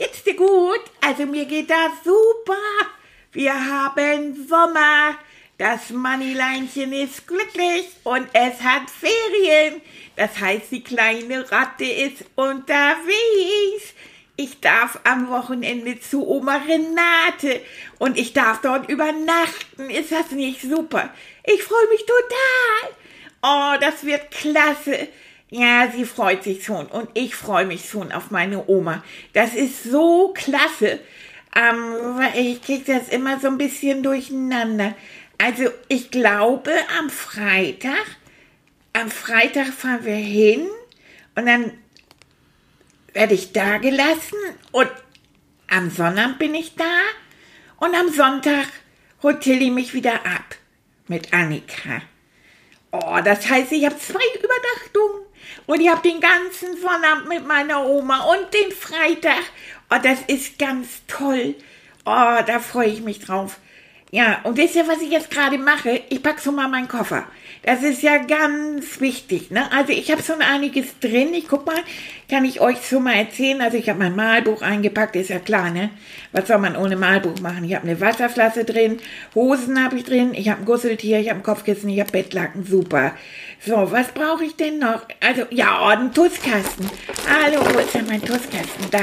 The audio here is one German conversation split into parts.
Geht's dir gut? Also mir geht das super. Wir haben Sommer. Das Manileinchen ist glücklich und es hat Ferien. Das heißt, die kleine Ratte ist unterwegs. Ich darf am Wochenende zu Oma Renate und ich darf dort übernachten. Ist das nicht super? Ich freue mich total. Oh, das wird klasse. Ja, sie freut sich schon und ich freue mich schon auf meine Oma. Das ist so klasse. Ähm, ich kriege das immer so ein bisschen durcheinander. Also ich glaube am Freitag, am Freitag fahren wir hin und dann werde ich da gelassen und am Sonnabend bin ich da und am Sonntag holt Tilly mich wieder ab mit Annika. Oh, das heißt, ich habe zwei Übernachtungen. Und ich habe den ganzen Sonnabend mit meiner Oma und den Freitag. Oh, das ist ganz toll. Oh, da freue ich mich drauf. Ja, und wisst ihr, was ich jetzt gerade mache? Ich packe so mal meinen Koffer. Das ist ja ganz wichtig, ne? Also ich habe schon einiges drin. Ich guck mal, kann ich euch so mal erzählen. Also ich habe mein Malbuch eingepackt, ist ja klar, ne? Was soll man ohne Malbuch machen? Ich habe eine Wasserflasche drin, Hosen habe ich drin, ich habe ein Gusseltier, ich habe ein Kopfkissen, ich habe Bettlaken, super. So, was brauche ich denn noch? Also, ja, oh, einen Tusskasten. Hallo, wo ist denn mein Tusskasten? Da.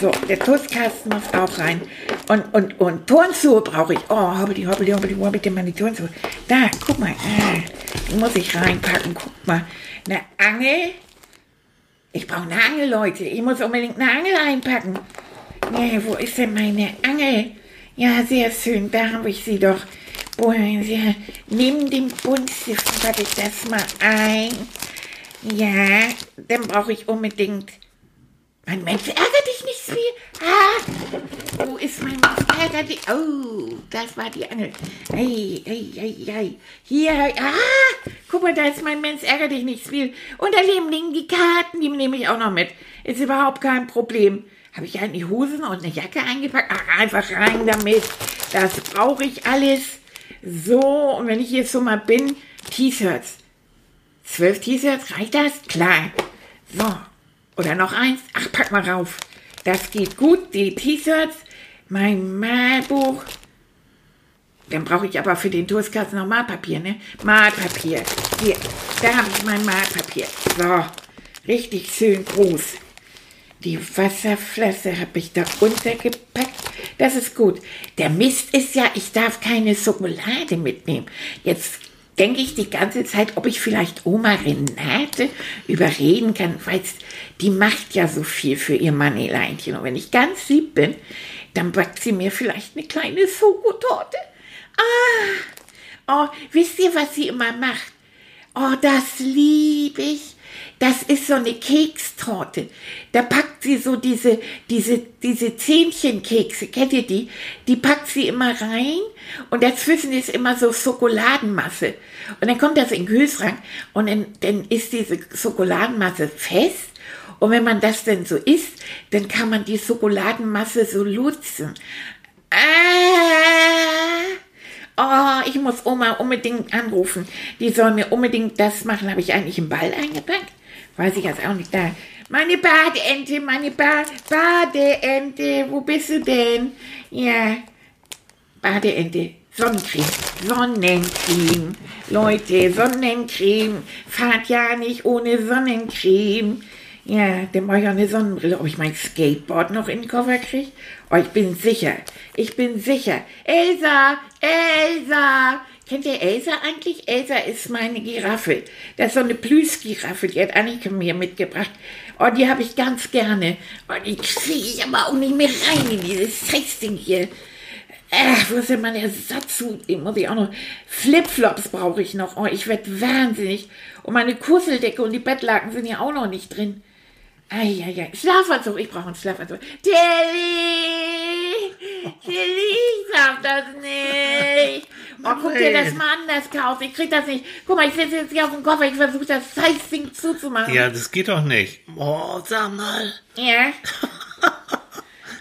So, der Tusskasten muss auch rein. Und, und, und Turnschuhe brauche ich. Oh, wo habe ich denn meine Turnschuhe? Da, guck mal. Ah, die muss ich reinpacken. Guck mal. Eine Angel. Ich brauche eine Angel, Leute. Ich muss unbedingt eine Angel einpacken. Nee, wo ist denn meine Angel? Ja, sehr schön. Da habe ich sie doch. Boah, neben dem Buntstift packe ich das mal ein. Ja, dann brauche ich unbedingt. Mein Mensch, ärgere dich nicht so viel. Ah, wo ist mein Mensch, ärgere dich? Oh, das war die Angel. Ei, ei, ei, ei. Hier, ah, guck mal, da ist mein Mensch, ärgere dich nicht so viel. Und daneben liegen die Karten, die nehme ich auch noch mit. Ist überhaupt kein Problem. Habe ich eigentlich Hosen und eine Jacke eingepackt? Ach, einfach rein damit. Das brauche ich alles. So, und wenn ich jetzt so mal bin, T-Shirts. Zwölf T-Shirts, reicht das? Klar. So. Oder noch eins? Ach, pack mal rauf. Das geht gut. Die T-Shirts, mein Malbuch. Dann brauche ich aber für den Toastkasten noch Malpapier, ne? Malpapier. Hier, da habe ich mein Malpapier. So, richtig schön groß. Die Wasserflasche habe ich da untergepackt. Das ist gut. Der Mist ist ja, ich darf keine Schokolade mitnehmen. Jetzt denke ich die ganze Zeit, ob ich vielleicht Oma Renate überreden kann, weil die macht ja so viel für ihr Maneleinchen. Und wenn ich ganz lieb bin, dann backt sie mir vielleicht eine kleine Schokotorte. Ah, oh, wisst ihr, was sie immer macht? Oh, das liebe ich. Das ist so eine Kekstorte. Da packt sie so diese, diese, diese Zähnchenkekse, kennt ihr die? Die packt sie immer rein und dazwischen ist immer so Schokoladenmasse. Und dann kommt das in den Kühlschrank und dann, dann ist diese Schokoladenmasse fest. Und wenn man das denn so isst, dann kann man die Schokoladenmasse so lutzen. Ah! Oh, ich muss Oma unbedingt anrufen. Die soll mir unbedingt das machen. Habe ich eigentlich einen Ball eingepackt? Weiß ich jetzt auch nicht da. Meine Badeente, meine ba Badeente, wo bist du denn? Ja, Badeente, Sonnencreme, Sonnencreme. Leute, Sonnencreme. Fahrt ja nicht ohne Sonnencreme. Ja, dann mache ich auch eine Sonnenbrille. Ob ich mein Skateboard noch in den Koffer kriege? Oh, ich bin sicher. Ich bin sicher. Elsa, Elsa, Kennt ihr Elsa eigentlich? Elsa ist meine Giraffe. Das ist so eine Plüschgiraffe, die hat Annika mir mitgebracht. Oh, die habe ich ganz gerne. Oh, die kriege ich aber auch nicht mehr rein in dieses Scheißding hier. Ach, wo ist denn mein Ersatzhut? Den muss ich auch noch. Flipflops brauche ich noch. Oh, ich werde wahnsinnig. Und meine Kusseldecke und die Bettlaken sind ja auch noch nicht drin. Eieiei. Schlafanzug, ich brauche einen Schlafanzug. Tilly! Tilly, ich darf das nicht. Oh, guck dir das mal an, das Chaos. Ich krieg das nicht. Guck mal, ich sitze jetzt hier auf dem Koffer. Ich versuche das Scheißding zuzumachen. Ja, das geht doch nicht. Oh, sag mal. Ja.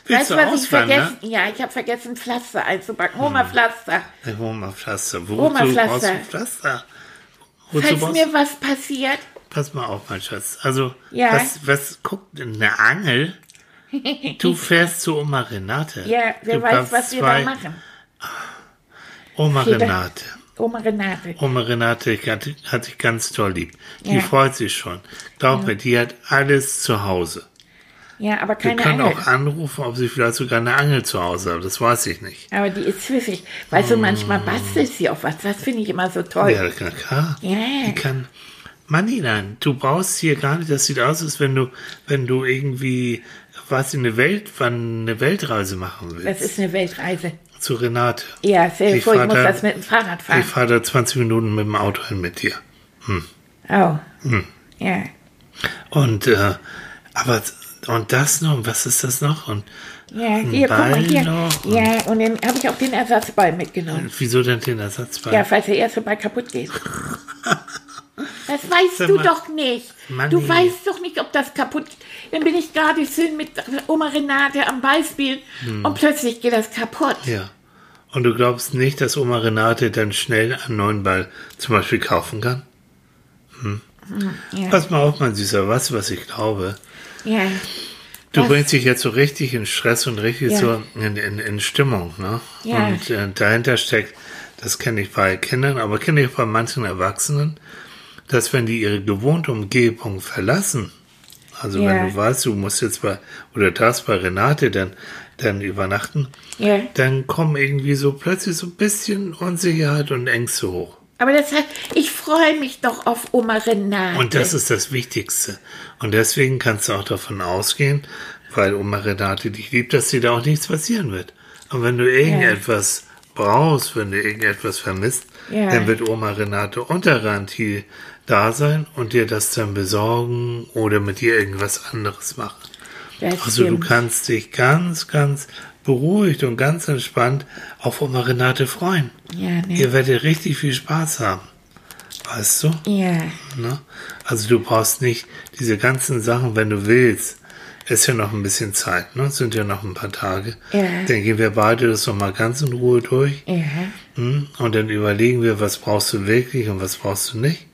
Willst Weißt du was ich ne? vergessen? Ja, ich habe vergessen, Pflaster einzupacken. Hol mal Pflaster. Ne? Hol mal Pflaster. Hol mal brauchst Pflaster. du Pflaster? Wozu Falls brauchst mir was passiert. Pass mal auf, mein Schatz. Also, Ja. was, was guckt eine Angel? Du fährst zu Oma Renate. Ja, wer du weiß, was wir zwei- da machen. Oma Jeder- Renate. Oma Renate. Oma Renate hat, hat dich ganz toll lieb. Die Ja. freut sich schon. Glaub mir, die hat alles zu Hause. Ja, aber Wir keine können Angel. auch anrufen, ob sie vielleicht sogar eine Angel zu Hause hat. Das weiß ich nicht. Aber die ist pfiffig. Weißt du, manchmal bastelt sie auch was. Das finde ich immer so toll. Ja, klar. Ja. Die kann. Manilan, du brauchst hier gar nicht, das sieht aus, als wenn du, wenn du irgendwie, was in eine Welt, eine Weltreise machen willst. Das ist eine Weltreise. Zu Renate. Ja, dir Ich vor, ich muss da- das mit dem Fahrrad Ich fahren. fahre da 20 Minuten mit dem Auto hin mit dir. Oh. Hm. Ja. Und, äh, aber, und das noch, was ist das noch? Und Ja, hier, guck mal Ball hier. Ja, und dann habe ich auch den Ersatzball mitgenommen. wieso denn den Ersatzball? Ja, falls der erste Ball kaputt geht. Das weißt du doch nicht. Manni. Du weißt doch nicht, ob das kaputt Dann bin ich gerade schön mit Oma Renate am Ball spielen und plötzlich geht das kaputt. Hm. Ja. Und du glaubst nicht, dass Oma Renate dann schnell einen neuen Ball zum Beispiel kaufen kann? Ja. Pass mal auf, mein Süßer, du, was ich glaube? ja. Du Was? bringst dich jetzt so richtig in Stress und richtig Ja. so in, in, in Stimmung, ne? Ja. Und äh, dahinter steckt, das kenne ich bei Kindern, aber kenne ich bei manchen Erwachsenen, dass wenn die ihre gewohnte Umgebung verlassen, also Ja. wenn du weißt, du musst jetzt bei, oder darfst bei Renate dann, dann übernachten, Ja. dann kommen irgendwie so plötzlich so ein bisschen Unsicherheit und Ängste hoch. Aber das heißt, ich freue mich doch auf Oma Renate. Und das ist das Wichtigste. Und deswegen kannst du auch davon ausgehen, weil Oma Renate dich liebt, dass dir da auch nichts passieren wird. Und wenn du irgendetwas brauchst, wenn du irgendetwas vermisst, dann wird Oma Renate unter Garantie da sein und dir das dann besorgen oder mit dir irgendwas anderes machen. Das Also du stimmt. kannst dich ganz, ganz beruhigt und ganz entspannt auf Oma Renate freuen. Ja, ne? Ihr werdet richtig viel Spaß haben. Weißt du? Ja. Ne? Also du brauchst nicht diese ganzen Sachen, wenn du willst. Ist ja noch ein bisschen Zeit, ne? Es Sind ja noch ein paar Tage. Ja. Dann gehen wir beide das nochmal ganz in Ruhe durch. Ja. hm? Und dann überlegen wir, was brauchst du wirklich und was brauchst du nicht.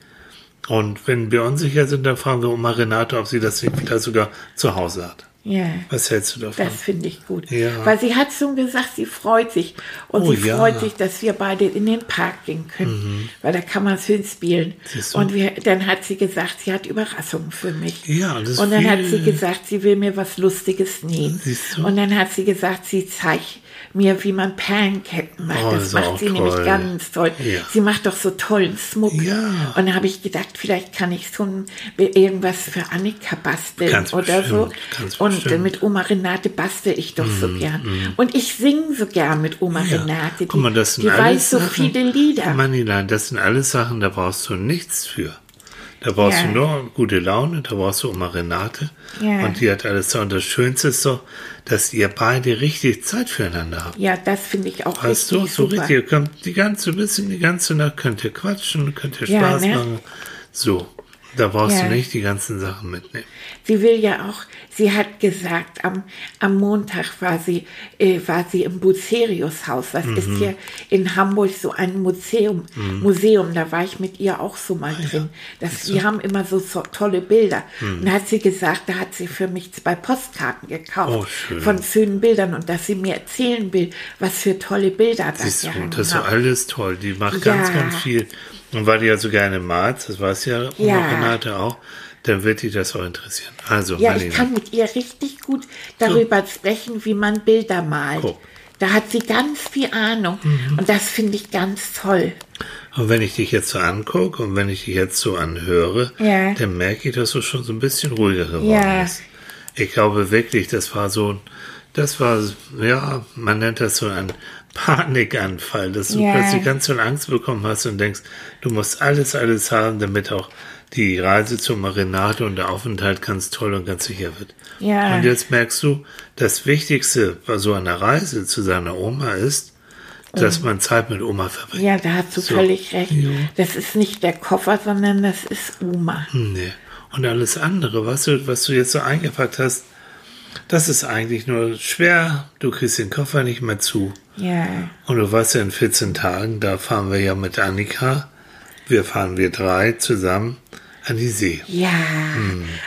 Und wenn wir unsicher sind, dann fragen wir Oma Renate, ob sie das wieder sogar zu Hause hat. Ja. Was hältst du davon? Das finde ich gut. Ja. Weil sie hat schon gesagt, sie freut sich. Und Oh, sie ja. Mhm. freut sich, dass wir beide in den Park gehen können. Weil da kann man schön spielen. Und wir, dann hat sie gesagt, sie hat Überraschungen für mich. Ja, das Und dann hat viel- sie gesagt, sie will mir was Lustiges nähen. Siehst du? Und dann hat sie gesagt, sie zeigt mir, wie man Perlenketten macht. Oh, das macht sie nämlich toll. ganz toll. Ja. Sie macht doch so tollen Smuck. Ja. Und dann habe ich gedacht, vielleicht kann ich so ein, irgendwas für Annika basteln Ganz oder so. bestimmt, ganz Und Mhm, mit Oma Renate bastel ich doch so gern. Und ich singe so gern mit Oma Renate. Die, Guck mal, das sind die weiß so Sachen, viele Lieder. Manilan, das sind alles Sachen, da brauchst du nichts für. Da brauchst Ja. du nur gute Laune, da brauchst du Oma Renate. Ja. Und die hat alles da. Und das Schönste ist doch, dass ihr beide richtig Zeit füreinander habt. ja, das finde ich auch Weißt richtig du, so super. richtig, ihr kommt die ganze, bisschen die ganze Nacht, könnt ihr quatschen, könnt ihr Ja, Spaß ne? machen. So. Da brauchst Ja. du nicht die ganzen Sachen mitnehmen. Sie will ja auch, sie hat gesagt, am, am Montag war sie, äh, war sie im Bucerius-Haus. Das ist Mhm. hier in Hamburg so ein Museum. Museum, da war ich mit ihr auch so mal drin. Das, die haben immer so, so tolle Bilder. Mhm. Und da hat sie gesagt, da hat sie für mich zwei Postkarten gekauft Oh, von schönen Bildern und dass sie mir erzählen will, was für tolle Bilder das gehangen das ist so alles toll. Die macht ganz, Ja. ganz viel. Und weil die ja so gerne malt, das weiß ja Ja. Renate auch, dann wird die das auch interessieren. Also, Ja, Marlene, ich kann mit ihr richtig gut darüber sprechen, wie man Bilder malt. Guck. Da hat sie ganz viel Ahnung Mhm. und das finde ich ganz toll. Und wenn ich dich jetzt so angucke und wenn ich dich jetzt so anhöre, Ja. dann merke ich, dass du schon so ein bisschen ruhiger geworden Ja. bist. Ich glaube wirklich, das war so, ein- das war, ja, man nennt das so ein Panikanfall, dass du Ja. plötzlich ganz viel Angst bekommen hast und denkst, du musst alles, alles haben, damit auch die Reise zur Marinade und der Aufenthalt ganz toll und ganz sicher wird. Ja. Und jetzt merkst du, das Wichtigste bei so einer Reise zu seiner Oma ist, dass man Zeit mit Oma verbringt. Ja, da hast du So. völlig recht. Ja. Das ist nicht der Koffer, sondern das ist Oma. Nee. Und alles andere, was du, was du jetzt so eingepackt hast, das ist eigentlich nur schwer. Du kriegst den Koffer nicht mehr zu. Ja. Und du weißt ja, in 14 Tagen, da fahren wir ja mit Annika, wir fahren wir drei zusammen an die See. Ja,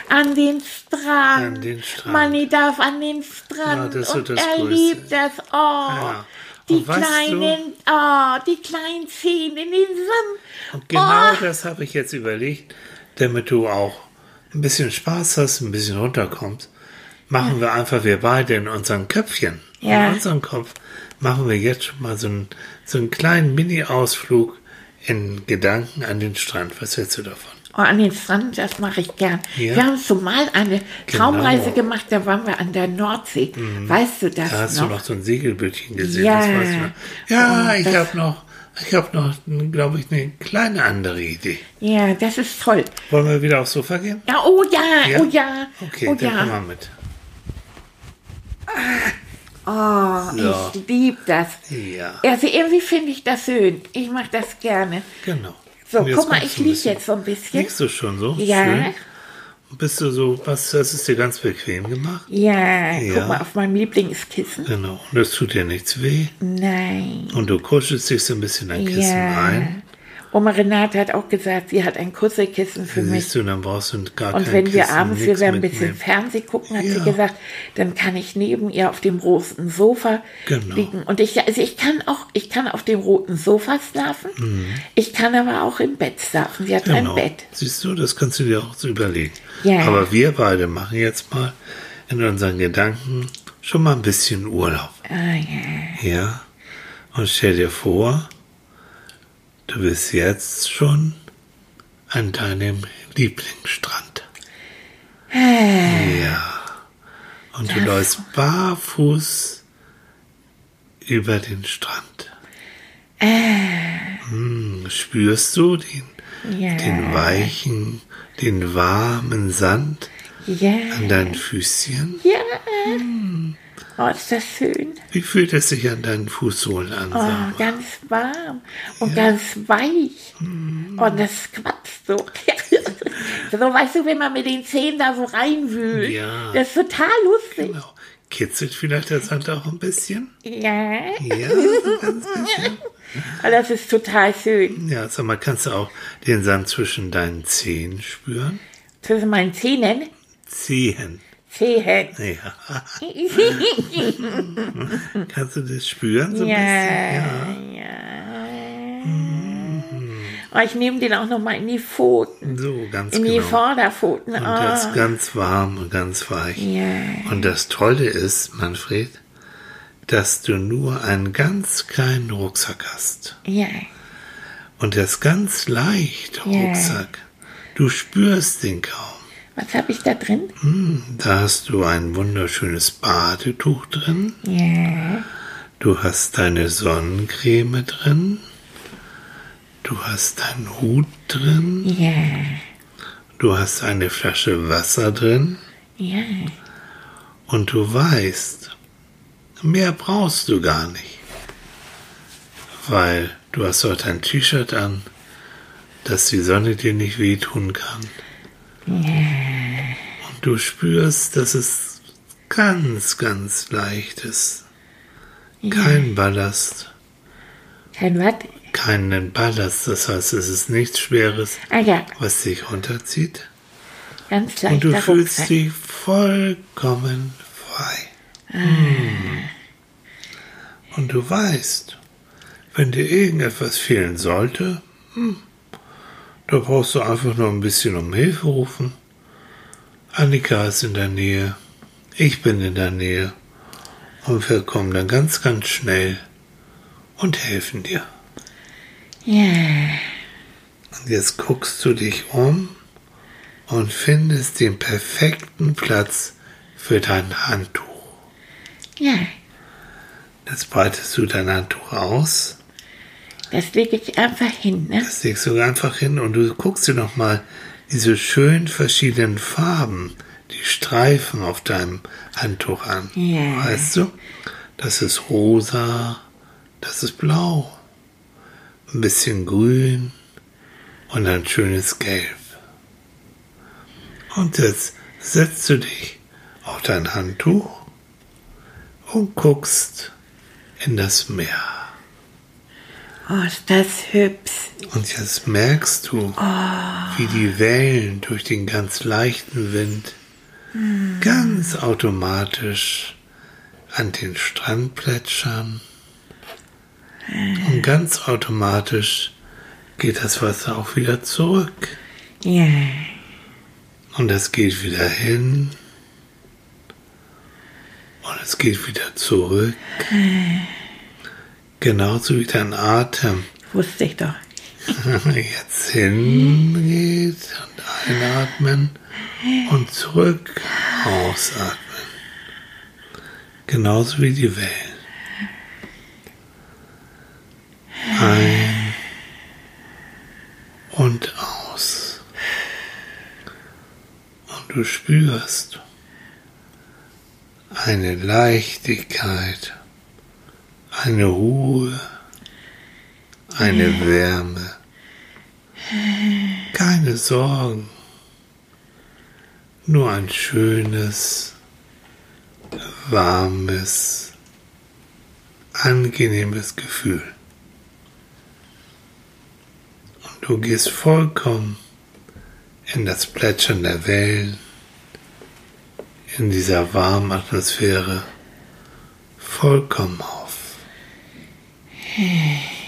an den Strand. An den Strand. Manni darf an den Strand. Ja, das und er Größte. liebt das. Oh, Ja. die du- kleinen, oh, die kleinen Zehen in den Sand. Und genau oh, das habe ich jetzt überlegt, damit du auch ein bisschen Spaß hast, ein bisschen runterkommst. Machen wir einfach wir beide in unseren Köpfchen, Ja. in unserem Kopf, machen wir jetzt schon mal so einen, so einen kleinen Mini-Ausflug in Gedanken an den Strand. Was hältst du davon? Oh, an den Strand, das mache ich gern. Ja. Wir haben so mal eine Traumreise Genau. gemacht, da waren wir an der Nordsee. Weißt du das Da hast noch? du noch so ein Segelbötchen gesehen. Ja. Das weißt du noch. Ja, Und ich habe noch, ich habe noch, glaube ich, eine kleine andere Idee. Ja, das ist toll. Wollen wir wieder aufs Sofa gehen? Ja, oh ja, Ja? oh ja, Okay, oh dann komm ja. mal mit. Oh, So. ich liebe das. Ja, Also irgendwie finde ich das schön. Ich mache das gerne. genau. So, guck mal, ich liege jetzt so ein bisschen. Liegst du schon so? Ja. Schön. Bist du so, was, das ist dir ganz bequem gemacht? Ja, Ja. guck mal auf mein Lieblingskissen. Genau. Und es tut dir nichts weh. Nein. Und du kuschelst dich so ein bisschen ein Kissen Ja. ein. Oma Renate hat auch gesagt, sie hat ein Kuschelkissen für mich. Siehst du, dann brauchst du gar Und wenn wir Kissen, abends, wir werden ein bisschen. Fernsehen gucken, hat Ja. sie gesagt, dann kann ich neben ihr auf dem roten Sofa Genau. liegen. Und ich, also ich kann auch, ich kann auf dem roten Sofa schlafen. Ich kann aber auch im Bett schlafen. Sie hat Mhm. Genau. ein Bett. Siehst du, das kannst du dir auch so überlegen. Ja. Aber wir beide machen jetzt mal in unseren Gedanken schon mal ein bisschen Urlaub. Ah, ja. Ja. Und stell dir vor, du bist jetzt schon an deinem Lieblingsstrand. Ja. Und du läufst barfuß über den Strand. Hm, spürst du den, Ja. den weichen, den warmen Sand Ja. an deinen Füßchen? Ja. Oh, ist das schön. Wie fühlt es sich an deinen Fußsohlen an? Oh, ganz warm und ganz weich. Und das quatscht so. so, weißt du, wenn man mit den Zähnen da so reinwühlt. Ja. Das ist total lustig. Genau. Kitzelt vielleicht der Sand auch ein bisschen? Ja. Ja, ganz bisschen. Aber das ist total schön. Ja, sag mal, kannst du auch den Sand zwischen deinen Zehen spüren? Zwischen meinen Zähnen. Zehen. Zehen. Ja. kannst du das spüren so ein Ja, bisschen? ja. Oh, ich nehme den auch noch mal in die Pfoten. Ja. So, ganz In die genau. Vorderpfoten. Und Oh. das ist ganz warm und ganz weich. Ja. Und das Tolle ist, Manfred, dass du nur einen ganz kleinen Rucksack hast. Ja. Und das ist ganz leicht, Ja. Rucksack. Du spürst den kaum. Was habe ich da drin? Hm, Da hast du ein wunderschönes Badetuch drin. Ja. Du hast deine Sonnencreme drin. Du hast deinen Hut drin. Ja. Du hast eine Flasche Wasser drin. Ja. Und du weißt, mehr brauchst du gar nicht. Weil du hast heute ein T-Shirt an, dass die Sonne dir nicht wehtun kann. Und du spürst, dass es ganz, ganz leicht ist. Kein Ballast, Kein was? keinen Ballast. Das heißt, es ist nichts Schweres, Ah ja, was dich runterzieht. ganz Und du fühlst Rucksack. dich vollkommen frei. Hm. Und du weißt, wenn dir irgendetwas fehlen sollte, hm, da brauchst du einfach nur ein bisschen um Hilfe rufen. Annika ist in der Nähe, ich bin in der Nähe und wir kommen dann ganz, ganz schnell und helfen dir. Ja. Und jetzt guckst du dich um und findest den perfekten Platz für dein Handtuch. Ja. Jetzt breitest du dein Handtuch aus, Das lege ich einfach hin, ne? das legst du einfach hin und du guckst dir nochmal diese schön verschiedenen Farben, die Streifen auf deinem Handtuch an. Ja. Weißt du? Das ist rosa, das ist blau, ein bisschen grün und ein schönes Gelb. Und jetzt setzt du dich auf dein Handtuch und guckst in das Meer. Oh, ist das hübsch. Und jetzt merkst du, wie die Wellen durch den ganz leichten Wind ganz automatisch an den Strand plätschern. Und ganz automatisch geht das Wasser auch wieder zurück. Ja. Und es geht wieder hin. Und es geht wieder zurück. Genauso wie dein Atem Wusste ich doch. jetzt hingeht und einatmen und zurück ausatmen. Genauso wie die Wellen. Ein und aus. Und du spürst eine Leichtigkeit, eine Ruhe, eine Wärme, keine Sorgen, nur ein schönes, warmes, angenehmes Gefühl. Und du gehst vollkommen in das Plätschern der Wellen, in dieser warmen Atmosphäre, vollkommen auf. Hmm.